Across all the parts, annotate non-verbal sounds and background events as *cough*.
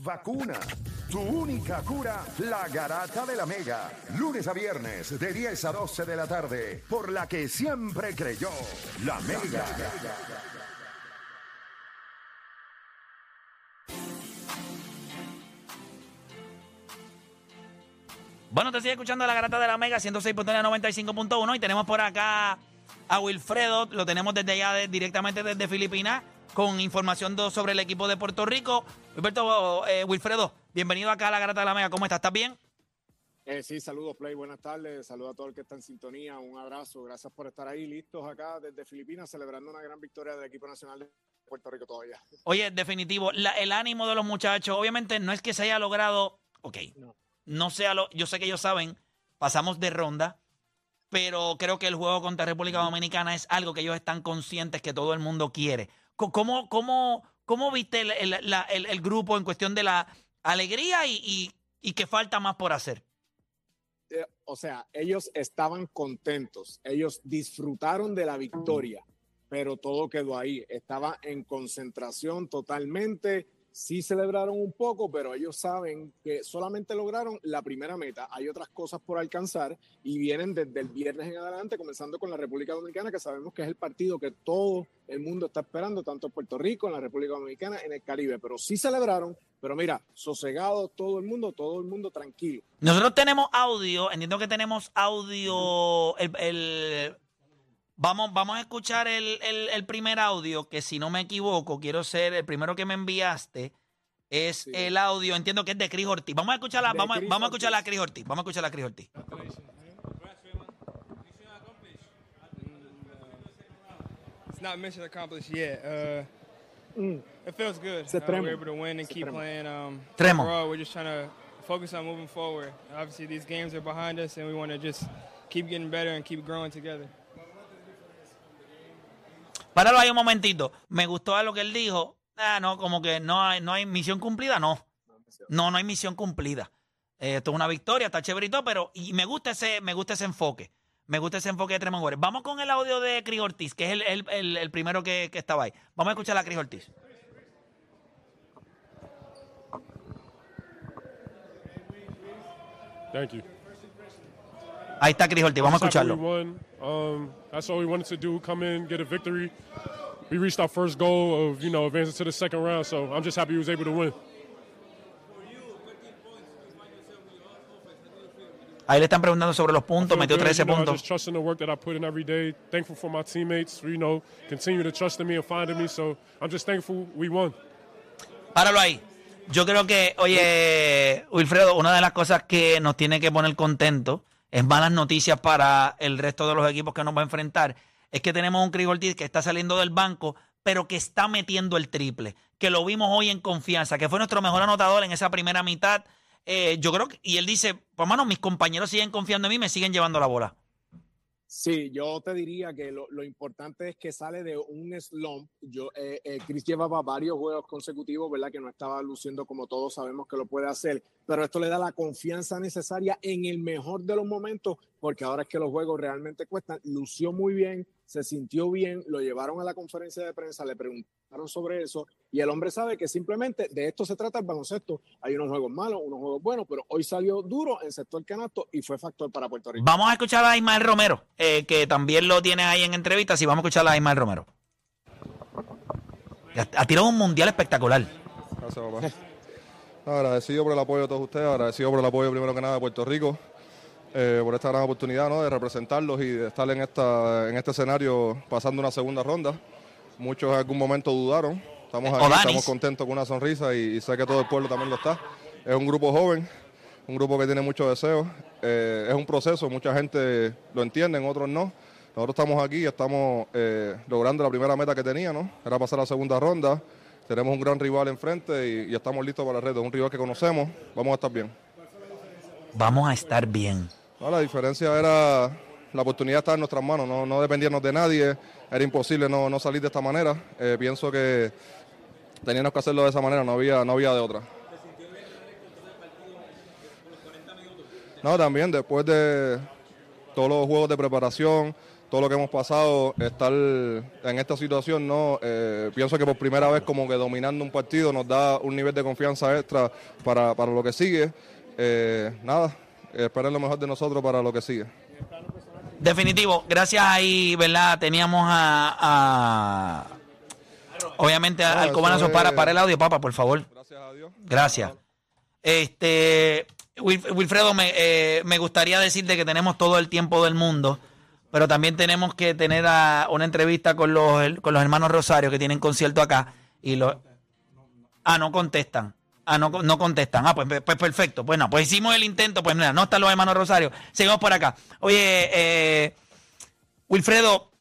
vacuna. Tu única cura, la garata de la mega. Lunes a viernes de 10 a 12 de la tarde, por la que siempre creyó, la mega. Bueno, te sigue escuchando la garata de la Mega 106.95.1 y tenemos por acá a Wilfredo, lo tenemos desde allá, directamente desde Filipinas, con información sobre el equipo de Puerto Rico. Wilberto, eh, Wilfredo, bienvenido acá a la garata de la Mega, ¿cómo estás? ¿Estás bien? Eh, sí, saludos Play, buenas tardes, saludos a todo el que está en sintonía, un abrazo, gracias por estar ahí listos acá desde Filipinas celebrando una gran victoria del equipo nacional de Puerto Rico todavía. Oye, definitivo, la- el ánimo de los muchachos, obviamente no es que se haya logrado, ok, No. no sea lo, yo sé que ellos saben, pasamos de ronda, pero creo que el juego contra República Dominicana es algo que ellos están conscientes que todo el mundo quiere. ¿Cómo, cómo, cómo viste el, el- la- el- el grupo en cuestión de la alegría y, y, y que falta más por hacer? Eh, o sea, ellos estaban contentos, ellos disfrutaron de la victoria, pero todo quedó ahí, estaba en concentración totalmente, sí celebraron un poco, pero ellos saben que solamente lograron la primera meta, hay otras cosas por alcanzar y vienen desde el viernes en adelante, comenzando con la República Dominicana, que sabemos que es el partido que todo el mundo está esperando, tanto en Puerto Rico, en la República Dominicana, en el Caribe, pero sí celebraron, pero mira, sosegado todo el mundo, todo el mundo tranquilo. Nosotros tenemos audio, entiendo que tenemos audio, el, el- vamos, vamos a escuchar el, el- el primer audio, que si no me equivoco, quiero ser el primero que me enviaste, es Sí. el audio, entiendo que es de Cris Ortiz. Vamos a escucharla, De vamos, vamos a escuchar a Ortiz. Cris Ortiz, vamos a escuchar a Cris Ortiz. It's not mission accomplished yet. Uh, Mm. it feels good. Uh, we're able to win and keep playing. Um, Tremo. Overall, we're just trying to focus on moving forward. Obviously, these games are behind us, and we want to just keep getting better and keep growing together. Páralo ahí un momentito. Me gustó lo que él dijo. Ah, no, como que no hay, no hay misión cumplida, no. No, no hay misión cumplida. Eh, esto es una victoria, está chéverito, pero y me gusta ese, me gusta ese enfoque. Me gusta ese enfoque de Tremont Waters. Vamos con el audio de Cris Ortiz, que es el, el- el- el primero que, que estaba ahí. Vamos a escuchar a Cris Ortiz. Thank you. Ahí está Cris Ortiz, vamos a escucharlo. Um, that's all we wanted to do. Come in, get a victory. We reached our first goal of you know advancing to the second round. So I'm just happy we was able to win. Ahí le están preguntando sobre los puntos, metió good, 13 you know, I puntos. just trust in the work that I put in every day. Thankful for my teammates. for, You know, continue to trust in me and find in me. So I'm just thankful we won. Páralo ahí. Yo creo que, oye, Wilfredo, una de las cosas que nos tiene que poner contentos, es malas noticias para el resto de los equipos que nos va a enfrentar, es que tenemos un Chris Ortiz que está saliendo del banco, pero que está metiendo el triple, que lo vimos hoy en confianza, que fue nuestro mejor anotador en esa primera mitad. Eh, yo creo que, y él dice, pues mano, mis compañeros siguen confiando en mí, me siguen llevando la bola. Sí, yo te diría que lo, importante es que sale de un slump. Yo, eh, eh, Chris llevaba varios juegos consecutivos, ¿verdad? Que no estaba luciendo como todos sabemos que lo puede hacer, pero esto le da la confianza necesaria en el mejor de los momentos, porque ahora es que los juegos realmente cuestan. Lució muy bien, se sintió bien, lo llevaron a la conferencia de prensa, le preguntaron sobre eso, y el hombre sabe que simplemente de esto se trata el baloncesto. Hay unos juegos malos, unos juegos buenos, pero hoy salió duro en sector canasto y fue factor para Puerto Rico. Vamos a escuchar a Ismael Romero, eh, que también lo tiene ahí en entrevistas, y vamos a escuchar a Ismael Romero. Ha tirado un mundial espectacular. Gracias, papá. Agradecido por el apoyo de todos ustedes, agradecido por el apoyo primero que nada de Puerto Rico, eh, por esta gran oportunidad ¿no? de representarlos y de estar en, esta, en este escenario pasando una segunda ronda. Muchos en algún momento dudaron, estamos aquí, Odanis. estamos contentos con una sonrisa y, y sé que todo el pueblo también lo está. Es un grupo joven, un grupo que tiene muchos deseos, eh, es un proceso, mucha gente lo entiende, otros no. Nosotros estamos aquí, estamos eh, logrando la primera meta que teníamos, era pasar a la segunda ronda. Tenemos un gran rival enfrente y, y estamos listos para el reto. Es un rival que conocemos, vamos a estar bien. Vamos a estar bien. No, la diferencia era la oportunidad está en nuestras manos, no, no dependíamos de nadie, era imposible no, no salir de esta manera. Eh, pienso que teníamos que hacerlo de esa manera, no había, no había de otra. No, también después de todos los juegos de preparación, todo lo que hemos pasado, estar en esta situación, ¿no? Eh, pienso que por primera vez como que dominando un partido nos da un nivel de confianza extra para, para lo que sigue. Eh, nada, esperen lo mejor de nosotros para lo que sigue. Definitivo, gracias ahí, ¿verdad? Teníamos a, a- obviamente No, al cubanazo es- para, para el audio, papá, por favor. Gracias a Dios. Gracias. Este, Wil- Wilfredo, me, eh, me gustaría decirte que tenemos todo el tiempo del mundo, pero también tenemos que tener a- una entrevista con los, con los hermanos Rosario que tienen concierto acá y los... Ah, no contestan. Ah, no, no contestan. Ah, pues, pues perfecto. Bueno, pues hicimos el intento. Pues mira, no están los hermanos Rosario. Seguimos por acá. Oye, eh, Wilfredo,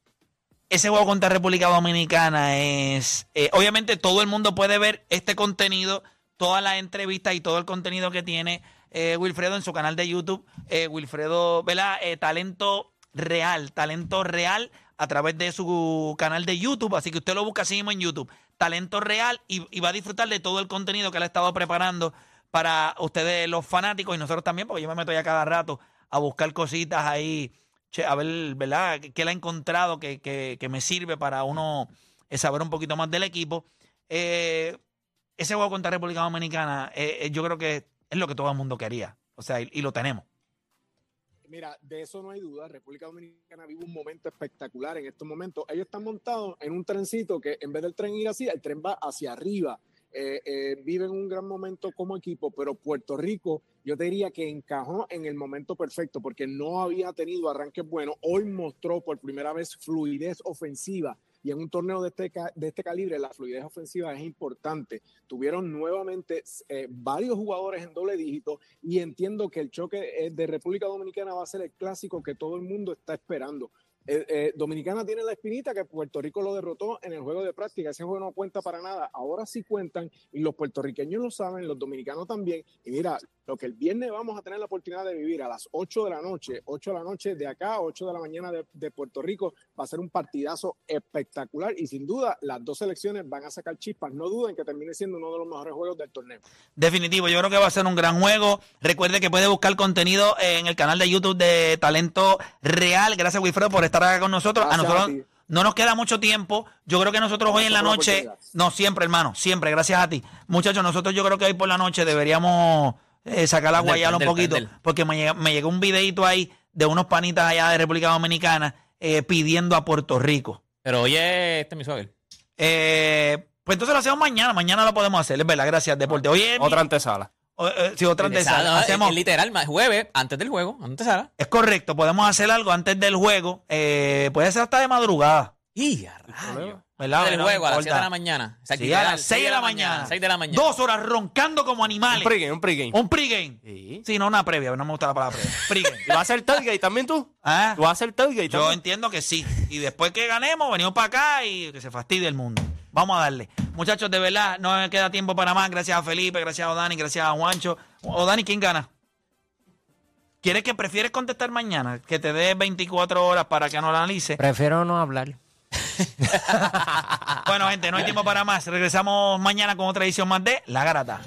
ese juego contra República Dominicana es. eh, obviamente, todo el mundo puede ver este contenido, todas las entrevistas y todo el contenido que tiene eh, Wilfredo en su canal de YouTube. Eh, Wilfredo, ¿verdad? Talento real, talento real a través de su canal de YouTube. Así que usted lo busca así mismo en YouTube. Talento real y, va a disfrutar de todo el contenido que él ha estado preparando para ustedes, los fanáticos, y nosotros también, porque yo me meto ya cada rato a buscar cositas ahí che, a ver, ¿verdad? ¿Qué él ha encontrado que, que- que me sirve para uno eh, saber un poquito más del equipo? Eh, ese juego contra República Dominicana, eh, yo creo que es lo que todo el mundo quería. O sea, y lo tenemos. Mira, de eso no hay duda. República Dominicana vive un momento espectacular en estos momentos. Ellos están montados en un trencito que en vez del tren ir así, el tren va hacia arriba. Eh, eh, viven un gran momento como equipo, pero Puerto Rico, yo te diría que encajó en el momento perfecto porque no había tenido arranques buenos. Hoy mostró por primera vez fluidez ofensiva y en un torneo de este, de este calibre la fluidez ofensiva es importante. Tuvieron nuevamente eh, varios jugadores en doble dígito y entiendo que el choque eh, de República Dominicana va a ser el clásico que todo el mundo está esperando. Eh, eh, Dominicana tiene la espinita que Puerto Rico lo derrotó en el juego de práctica. Ese juego no cuenta para nada. Ahora sí cuentan y los puertorriqueños lo saben, los dominicanos también. Y mira, lo que el viernes vamos a tener la oportunidad de vivir a las 8 de la noche, 8 de la noche de acá, 8 de la mañana de, Puerto Rico, va a ser un partidazo espectacular y sin duda las dos selecciones van a sacar chispas. No duden que termine siendo uno de los mejores juegos del torneo. Definitivo, yo creo que va a ser un gran juego. Recuerde que puede buscar contenido en el canal de YouTube de Talento Real. Gracias, Wilfredo, por estar acá con nosotros. Gracias a nosotros a no nos queda mucho tiempo. Yo creo que nosotros hoy en la noche, no siempre, hermano, siempre, gracias a ti. Muchachos, nosotros yo creo que hoy por la noche deberíamos eh, sacar la guayala un poquito, prender. porque me, llega- me llegó un videito ahí de unos panitas allá de República Dominicana eh, pidiendo a Puerto Rico. Pero oye, este es mi suegro. Eh, pues entonces lo hacemos mañana, mañana lo podemos hacer, es verdad, gracias, Deporte. Oye, Otra antesala. Si otra antesala. Antesala, Hacemos, es literal, jueves, antes del juego, antesala. es correcto, podemos hacer algo antes del juego, eh, puede ser hasta de madrugada, Y a rayo. ¿verdad? Antes del No juego, a las importa. 7 de la mañana. Exacto, Sí, a las 6 de la mañana. 6 de la mañana. Dos horas roncando como Un animales. pregame, un pregame. Un pregame. Sí. Sí, no una previa, no me gusta la palabra previa. *laughs* Pregame. ¿Y vas a hacer tailgate también tú? ¿Ah? ¿Tú vas a hacer tailgate Yo también? entiendo que sí. Y después que ganemos, venimos para acá y que se fastidie el mundo. Vamos a darle. Muchachos, de verdad, no me queda tiempo para más. Gracias a Felipe, gracias a Dani, gracias a Juancho. O Dani, ¿quién gana? ¿Quieres que prefieres contestar mañana? Que te dé 24 horas para que no lo analice. Prefiero no hablar. *laughs* Bueno, gente, no hay tiempo para más. Regresamos mañana con otra edición más de La Garata.